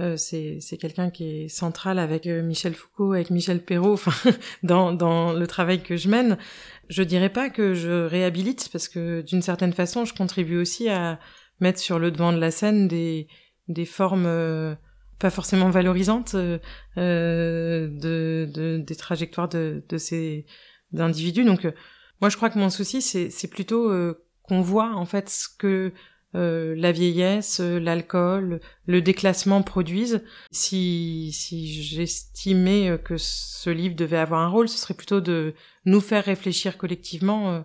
euh, c'est quelqu'un qui est central avec euh, Michel Foucault, avec Michel Perrault, enfin dans, dans le travail que je mène. Je dirais pas que je réhabilite parce que d'une certaine façon, je contribue aussi à mettre sur le devant de la scène des des formes euh, pas forcément valorisantes euh, de, de, des trajectoires de, de ces individus. Donc moi, je crois que mon souci, c'est plutôt qu'on voit en fait ce que euh, la vieillesse, euh, l'alcool, le déclassement produisent. Si, si j'estimais euh, que ce livre devait avoir un rôle, ce serait plutôt de nous faire réfléchir collectivement,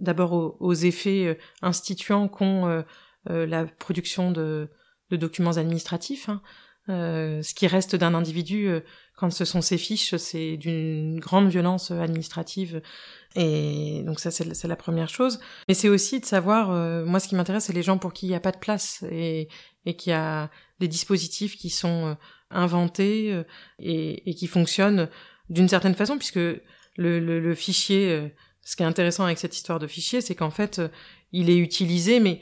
d'abord aux, effets instituants qu'ont la production de, documents administratifs. Hein. ce qui reste d'un individu quand ce sont ses fiches, c'est d'une grande violence administrative et donc ça, c'est la première chose. Mais c'est aussi de savoir, euh, moi ce qui m'intéresse, c'est les gens pour qui il n'y a pas de place et, et qu'il y a des dispositifs qui sont euh, inventés euh, et, qui fonctionnent d'une certaine façon, puisque le, fichier, ce qui est intéressant avec cette histoire de fichier, c'est qu'en fait, il est utilisé, mais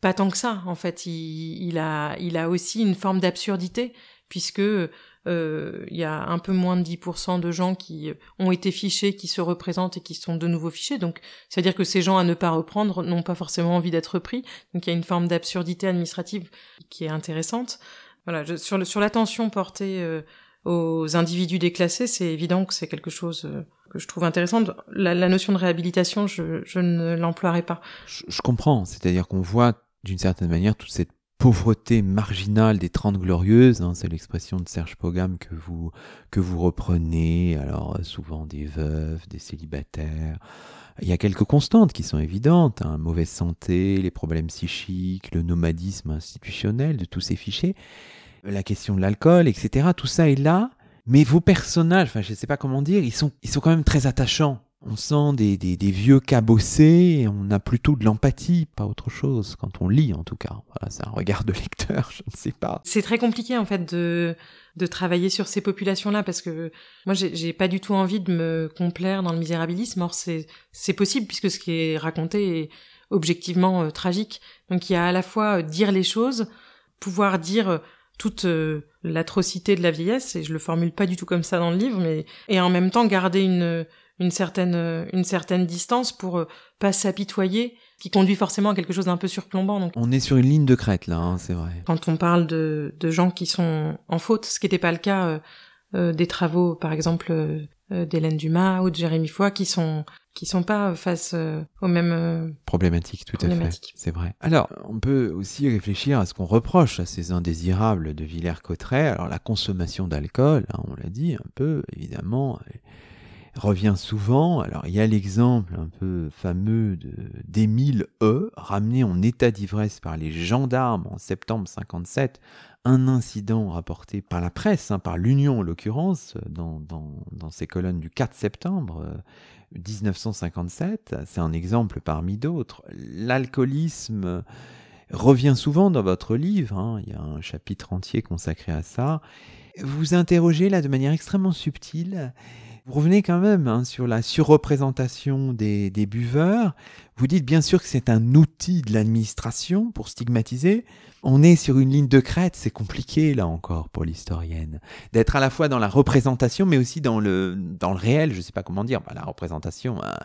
pas tant que ça. En fait, il, a, aussi une forme d'absurdité, puisque il y a un peu moins de 10% de gens qui ont été fichés, qui se représentent et qui sont de nouveau fichés. Donc, c'est-à-dire que ces gens à ne pas reprendre n'ont pas forcément envie d'être pris. Donc, il y a une forme d'absurdité administrative qui est intéressante. Voilà, sur, l'attention portée euh, aux individus déclassés, c'est évident que c'est quelque chose euh, que je trouve intéressant. La, notion de réhabilitation, je, ne l'emploierai pas. Je comprends, c'est-à-dire qu'on voit d'une certaine manière toute cette pauvreté marginale des Trente Glorieuses, hein, c'est l'expression de Serge Pogam que vous, que vous reprenez, alors euh, souvent des veuves, des célibataires. Il y a quelques constantes qui sont évidentes, hein, mauvaise santé, les problèmes psychiques, le nomadisme institutionnel de tous ces fichiers, la question de l'alcool, etc. Tout ça est là, mais vos personnages, enfin je ne sais pas comment dire, ils sont, ils sont quand même très attachants on sent des, des, des, vieux cabossés et on a plutôt de l'empathie, pas autre chose, quand on lit en tout cas. Voilà, c'est un regard de lecteur, je ne sais pas. C'est très compliqué en fait de, de travailler sur ces populations-là parce que moi j'ai pas du tout envie de me complaire dans le misérabilisme. Or c'est possible puisque ce qui est raconté est objectivement euh, tragique. Donc il y a à la fois euh, dire les choses, pouvoir dire euh, toute l'atrocité de la vieillesse et je le formule pas du tout comme ça dans le livre, mais et en même temps garder une une certaine euh, une certaine distance pour euh, pas s'apitoyer qui conduit forcément à quelque chose d'un peu surplombant donc. On est sur une ligne de crête là hein, c'est vrai. Quand on parle de de gens qui sont en faute ce qui n'était pas le cas euh, euh, des travaux par exemple euh, d'Hélène Dumas ou de Jérémy Foy qui sont qui sont pas face aux mêmes problématiques tout à fait. c'est vrai. Alors on peut aussi réfléchir à ce qu'on reproche à ces indésirables de Villers-Cotterêts. Alors la consommation d'alcool hein, on l'a dit un peu évidemment revient souvent. Alors il y a l'exemple un peu fameux d'Émile E, ramené en état d'ivresse par les gendarmes en septembre 57, un incident rapporté par la presse, hein, par l'Union en l'occurrence, dans, dans, ces colonnes du 4 septembre 1957. C'est un exemple parmi d'autres. L'alcoolisme revient souvent dans votre livre, hein, il y a un chapitre entier consacré à ça. Vous interrogez là de manière extrêmement subtile vous revenez quand même hein, sur la surreprésentation des, buveurs. Vous dites bien sûr que c'est un outil de l'administration pour stigmatiser. On est sur une ligne de crête, c'est compliqué là encore pour l'historienne. D'être à la fois dans la représentation mais aussi dans le, dans le réel, je ne sais pas comment dire. Bah, la représentation, hein,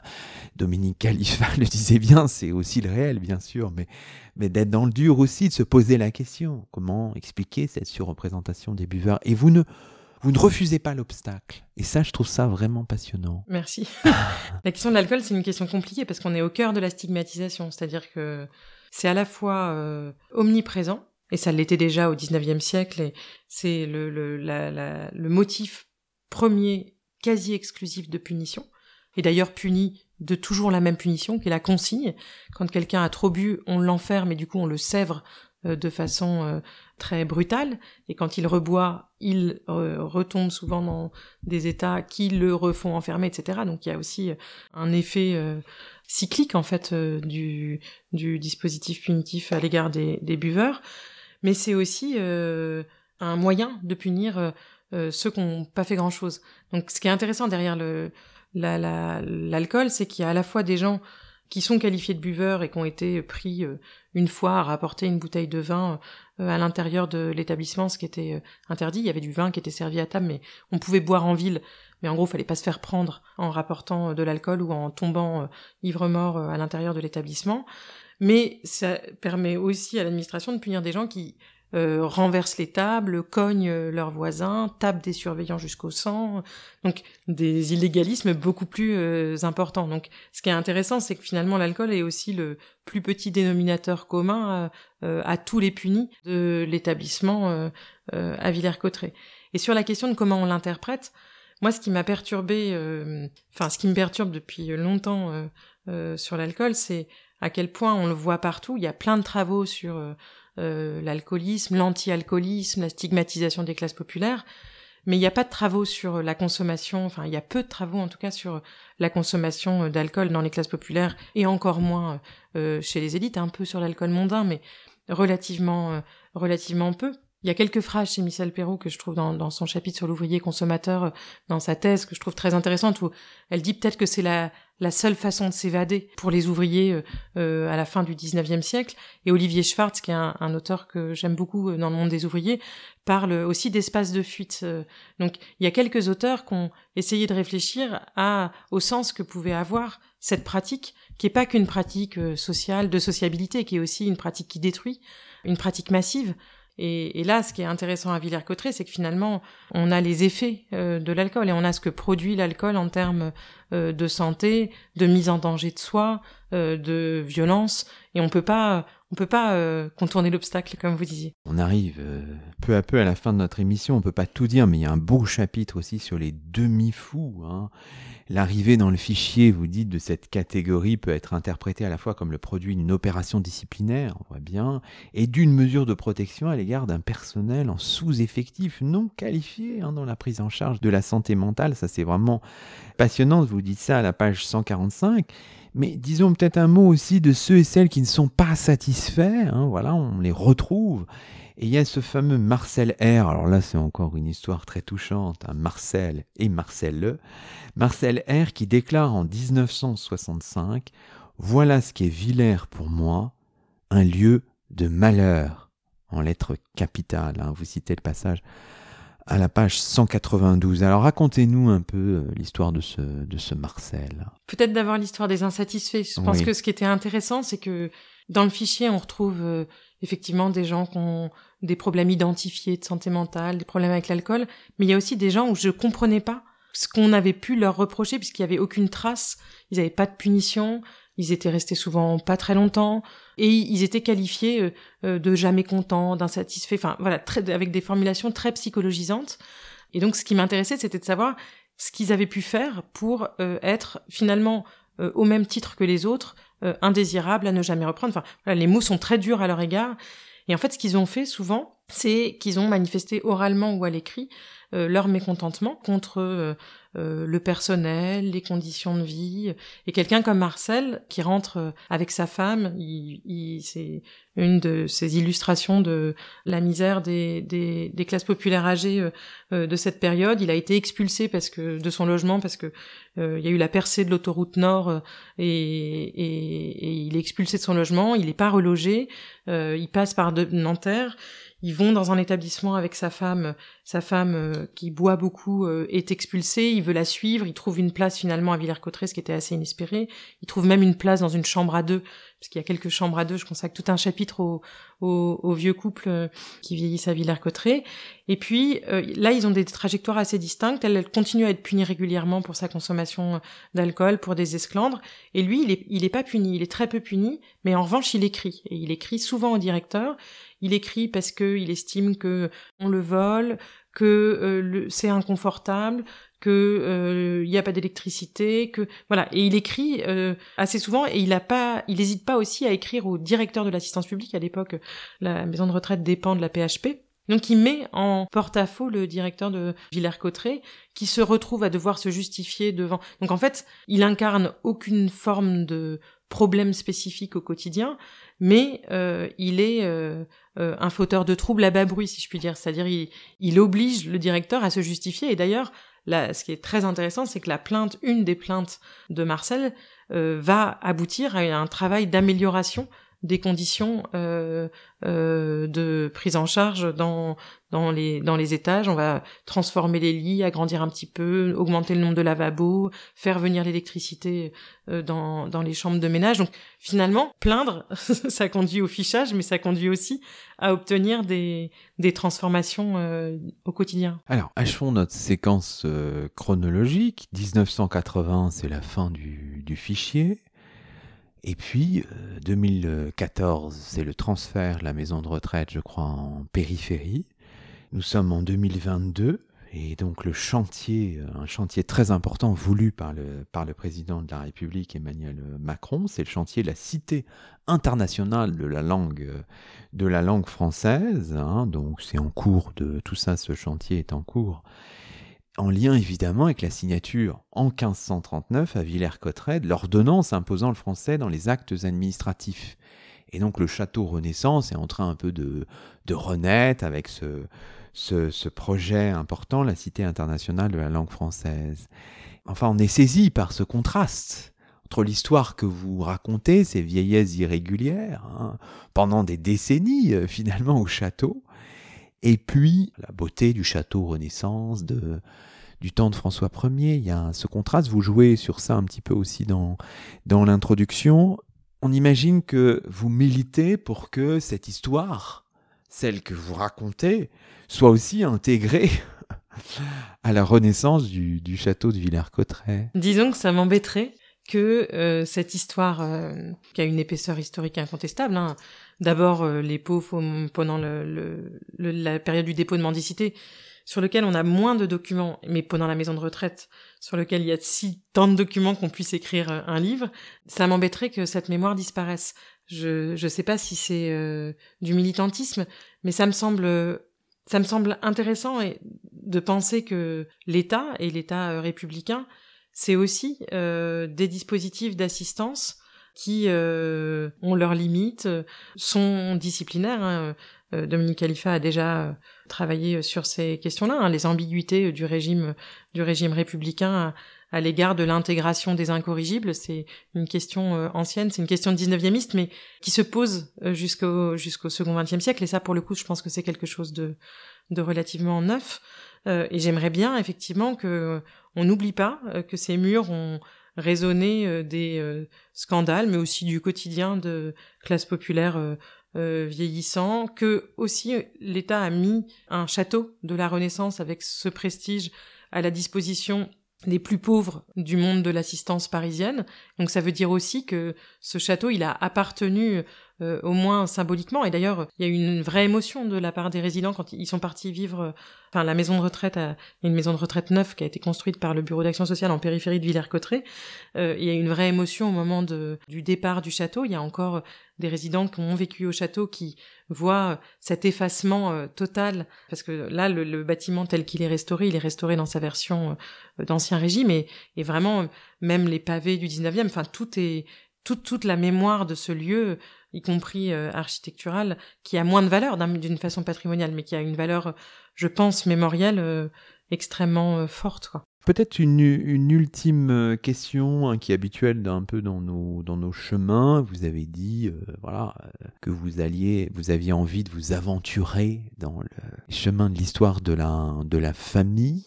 Dominique Khalifa le disait bien, c'est aussi le réel bien sûr, mais, mais d'être dans le dur aussi, de se poser la question. Comment expliquer cette surreprésentation des buveurs? Et vous ne vous ne refusez pas l'obstacle. Et ça, je trouve ça vraiment passionnant. Merci. la question de l'alcool, c'est une question compliquée parce qu'on est au cœur de la stigmatisation. C'est-à-dire que c'est à la fois euh, omniprésent, et ça l'était déjà au XIXe siècle, et c'est le, le, la, la, le motif premier quasi exclusif de punition. Et d'ailleurs puni de toujours la même punition, qui est la consigne. Quand quelqu'un a trop bu, on l'enferme et du coup on le sèvre de façon euh, très brutale. Et quand il reboit, il euh, retombe souvent dans des états qui le refont enfermer, etc. Donc il y a aussi un effet cyclique en fait du, du dispositif punitif à l'égard des, buveurs, mais c'est aussi un moyen de punir ceux qui n'ont pas fait grand-chose. Donc ce qui est intéressant derrière l'alcool, c'est qu'il y a à la fois des gens qui sont qualifiés de buveurs et qui ont été pris une fois à rapporter une bouteille de vin euh, à l'intérieur de l'établissement, ce qui était euh, interdit. Il y avait du vin qui était servi à table, mais on pouvait boire en ville. Mais en gros, fallait pas se faire prendre en rapportant euh, de l'alcool ou en tombant ivre-mort à l'intérieur de l'établissement. Mais ça permet aussi à l'administration de punir des gens qui euh, renversent les tables, cognent leurs voisins, tapent des surveillants jusqu'au sang, donc des illégalismes beaucoup plus euh, importants. Donc ce qui est intéressant, c'est que finalement l'alcool est aussi le plus petit dénominateur commun euh, à, tous les punis de l'établissement à Villers-Cotterêts. Et sur la question de comment on l'interprète, moi ce qui m'a perturbé, enfin ce qui me perturbe depuis longtemps sur l'alcool, c'est à quel point on le voit partout. Il y a plein de travaux sur euh, l'alcoolisme, l'anti-alcoolisme, la stigmatisation des classes populaires. Mais il n'y a pas de travaux sur la consommation, enfin il y a peu de travaux en tout cas sur la consommation euh, d'alcool dans les classes populaires et encore moins euh, chez les élites, un peu sur l'alcool mondain, mais relativement, relativement peu. Il y a quelques phrases chez Michel Perrault que je trouve dans, dans son chapitre sur l'ouvrier consommateur, dans sa thèse, que je trouve très intéressante, où elle dit peut-être que c'est la, la seule façon de s'évader pour les ouvriers euh, euh, à la fin du 19e siècle. Et Olivier Schwartz, qui est un, auteur que j'aime beaucoup euh, dans le monde des ouvriers, parle aussi d'espace de fuite. Donc il y a quelques auteurs qui ont essayé de réfléchir à, au sens que pouvait avoir cette pratique, qui est pas qu'une pratique sociale, de sociabilité, qui est aussi une pratique qui détruit, une pratique massive. Et, là, ce qui est intéressant à Villers-Cotterêts, c'est que finalement, on a les effets euh, de l'alcool et on a ce que produit l'alcool en termes euh, de santé, de mise en danger de soi, euh, de violence, et on peut pas, on peut pas contourner l'obstacle comme vous disiez. On arrive peu à peu à la fin de notre émission. On peut pas tout dire, mais il y a un beau chapitre aussi sur les demi-fous. Hein L'arrivée dans le fichier, vous dites, de cette catégorie peut être interprétée à la fois comme le produit d'une opération disciplinaire, on voit bien, et d'une mesure de protection à l'égard d'un personnel en sous-effectif non qualifié hein, dans la prise en charge de la santé mentale. Ça, c'est vraiment passionnant, vous dites ça à la page 145. Mais disons peut-être un mot aussi de ceux et celles qui ne sont pas satisfaits. Hein, voilà, on les retrouve. Et il y a ce fameux Marcel R. Alors là, c'est encore une histoire très touchante. Hein, Marcel et Marcel Le. Marcel R. qui déclare en 1965 Voilà ce qu'est Villers pour moi, un lieu de malheur, en lettres capitales. Hein. vous citez le passage à la page 192. Alors racontez-nous un peu euh, l'histoire de ce, de ce Marcel. Peut-être d'avoir l'histoire des insatisfaits. Je pense que ce qui était intéressant, c'est que dans le fichier, on retrouve euh, effectivement des gens qui ont des problèmes identifiés de santé mentale, des problèmes avec l'alcool, mais il y a aussi des gens où je comprenais pas ce qu'on avait pu leur reprocher puisqu'il y avait aucune trace, ils n'avaient pas de punition, ils étaient restés souvent pas très longtemps et ils étaient qualifiés euh, euh, de jamais contents, d'insatisfaits, enfin voilà, avec des formulations très psychologisantes. Et donc ce qui m'intéressait, c'était de savoir ce qu'ils avaient pu faire pour euh, être finalement au même titre que les autres, indésirables à ne jamais reprendre. Enfin, voilà, les mots sont très durs à leur égard. Et en fait, ce qu'ils ont fait souvent, c'est qu'ils ont manifesté oralement ou à l'écrit euh, leur mécontentement contre euh, euh, le personnel, les conditions de vie. Et quelqu'un comme Marcel, qui rentre avec sa femme, il, c'est une de ces illustrations de la misère des, des, des classes populaires âgées de cette période. Il a été expulsé parce que de son logement parce que il y a eu la percée de l'autoroute Nord et, et, et, il est expulsé de son logement. Il n'est pas relogé. il passe par Nanterre ils vont dans un établissement avec sa femme, sa femme euh, qui boit beaucoup euh, est expulsée, il veut la suivre, il trouve une place finalement à Villers-Cotterêts, ce qui était assez inespéré. Il trouve même une place dans une chambre à deux, parce qu'il y a quelques chambres à deux. Je consacre tout un chapitre au, au, vieux couple euh, qui vieillissent à Villers-Cotterêts. Et puis là, ils ont des trajectoires assez distinctes. Elle, elle, continue à être punie régulièrement pour sa consommation d'alcool, pour des esclandres. Et lui, il est, il est pas puni, il est très peu puni, mais en revanche, il écrit. Et il écrit souvent au directeur. Il écrit parce que il estime que on le vole, que euh, c'est inconfortable, que il euh, n'y a pas d'électricité, que voilà. Et il écrit euh, assez souvent et il pas, il n'hésite pas aussi à écrire au directeur de l'assistance publique à l'époque. La maison de retraite dépend de la PHP. Donc il met en porte-à-faux le directeur de Villers-Cotterêts qui se retrouve à devoir se justifier devant. Donc en fait, il incarne aucune forme de problème spécifique au quotidien, mais euh, il est euh, euh, un fauteur de troubles à bas bruit, si je puis dire. C'est-à-dire il, il oblige le directeur à se justifier. Et d'ailleurs, là, ce qui est très intéressant, c'est que la plainte, une des plaintes de Marcel, va aboutir à un travail d'amélioration des conditions euh, euh, de prise en charge dans dans les dans les étages. On va transformer les lits, agrandir un petit peu, augmenter le nombre de lavabos, faire venir l'électricité euh, dans dans les chambres de ménage. Donc finalement, plaindre, ça conduit au fichage, mais ça conduit aussi à obtenir des des transformations euh, au quotidien. Alors achevons notre séquence euh, chronologique. 1980, c'est la fin du du fichier. Et puis, 2014, euh, c'est le transfert de la maison de retraite, je crois, en périphérie. Nous sommes en 2022, et donc le chantier, euh, un chantier très important voulu par le, président de la République, Emmanuel Macron, c'est le chantier de la Cité internationale de la langue, euh, française. Hein. donc c'est en cours de tout ça, ce chantier est en cours en lien évidemment avec la signature en 1539 à Villers-Cotterêts l'ordonnance imposant le français dans les actes administratifs. Et donc le château Renaissance est en train un peu de, de renaître avec ce, ce, ce, projet important, la Cité internationale de la langue française. Enfin, on est saisi par ce contraste entre l'histoire que vous racontez, ces vieillesses irrégulières, hein, pendant des décennies euh, finalement au château, et puis la beauté du château Renaissance, de, du temps de François Ier. Il y a ce contraste, vous jouez sur ça un petit peu aussi dans, dans l'introduction. On imagine que vous militez pour que cette histoire, celle que vous racontez, soit aussi intégrée à la renaissance du, du château de Villers-Cotterêts. Disons que ça m'embêterait que euh, cette histoire, euh, qui a une épaisseur historique incontestable, hein, D'abord, euh, les pauvres pendant le, la période du dépôt de mendicité, sur lequel on a moins de documents, mais pendant la maison de retraite, sur lequel il y a si tant de documents qu'on puisse écrire euh, un livre, ça m'embêterait que cette mémoire disparaisse. Je ne sais pas si c'est euh, du militantisme, mais ça me semble ça me semble intéressant de penser que l'État et l'État républicain, c'est aussi des dispositifs d'assistance qui euh, ont leurs limites, sont disciplinaires. Hein. Euh, Dominique Khalifa a déjà travaillé sur ces questions-là, hein, les ambiguïtés du régime du régime républicain à, l'égard de l'intégration des incorrigibles. C'est une question euh, ancienne, c'est une question 19e mais qui se pose jusqu'au jusqu'au second 20e siècle. Et ça, pour le coup, je pense que c'est quelque chose de, de relativement neuf. et j'aimerais bien effectivement que on n'oublie pas que ces murs ont résonner euh, des euh, scandales, mais aussi du quotidien de classe populaire euh, vieillissant, que aussi l'État a mis un château de la Renaissance avec ce prestige à la disposition des plus pauvres du monde de l'assistance parisienne. Donc ça veut dire aussi que ce château, il a appartenu euh, au moins symboliquement. Et d'ailleurs, il y a eu une vraie émotion de la part des résidents quand ils sont partis vivre. Euh, enfin, la maison de retraite, a, une maison de retraite neuve qui a été construite par le Bureau d'action sociale en périphérie de Villers-Cotterêts. Euh, il y a eu une vraie émotion au moment de, du départ du château. Il y a encore des résidents qui ont vécu au château qui voient cet effacement total parce que là, le, bâtiment tel qu'il est restauré, il est restauré dans sa version d'ancien régime et, et vraiment même les pavés du 19e. Enfin, tout est toute, toute la mémoire de ce lieu y compris euh, architecturale, qui a moins de valeur d'une façon patrimoniale, mais qui a une valeur, je pense, mémorielle euh, extrêmement euh, forte. Quoi. Peut-être une, une, ultime question hein, qui est habituelle un peu dans nos, dans nos chemins. Vous avez dit voilà, que vous, alliez, vous aviez envie de vous aventurer dans le chemin de l'histoire de la, de la famille.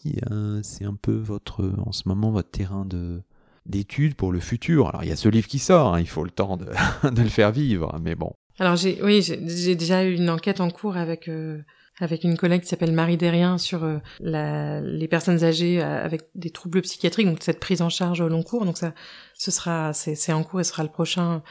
C'est un peu votre, en ce moment votre terrain de, d'études pour le futur. Alors il y a ce livre qui sort, hein, il faut le temps de, le faire vivre, mais bon. Alors j'ai, oui, j'ai déjà eu une enquête en cours avec euh, avec une collègue qui s'appelle Marie Derrien sur euh, les personnes âgées euh, avec des troubles psychiatriques, donc cette prise en charge au long cours. Donc ça, ce sera, c'est en cours et ce sera le prochain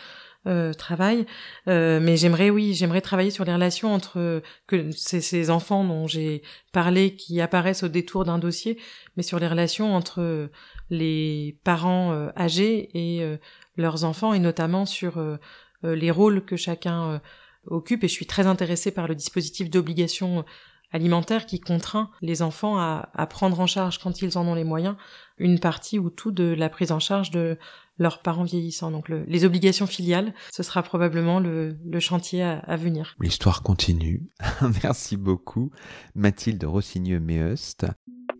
euh, travail. Euh, mais j'aimerais, oui, j'aimerais travailler sur les relations entre que ces, enfants dont j'ai parlé qui apparaissent au détour d'un dossier, mais sur les relations entre les parents euh, âgés et euh, leurs enfants, et notamment sur euh, les rôles que chacun occupe. Et je suis très intéressée par le dispositif d'obligation alimentaire qui contraint les enfants à, prendre en charge, quand ils en ont les moyens, une partie ou tout de la prise en charge de leurs parents vieillissants. Donc les obligations filiales, ce sera probablement le, chantier à, venir. L'histoire continue. Merci beaucoup, Mathilde Rossigneux-Méheust.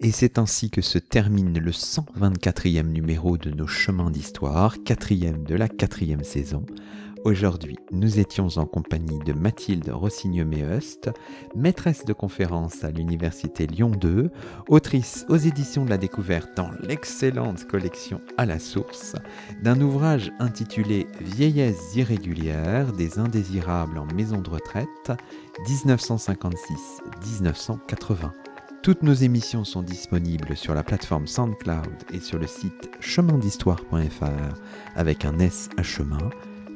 Et c'est ainsi que se termine le 124e numéro de nos chemins d'histoire, quatrième de la quatrième saison. Aujourd'hui, nous étions en compagnie de Mathilde Rossigneux-Méheust, maîtresse de conférence à l'Université Lyon 2, autrice aux éditions de la découverte dans l'excellente collection À la source, d'un ouvrage intitulé Vieillesse irrégulière des indésirables en maison de retraite 1956-1980. Toutes nos émissions sont disponibles sur la plateforme SoundCloud et sur le site chemindhistoire.fr avec un S à chemin.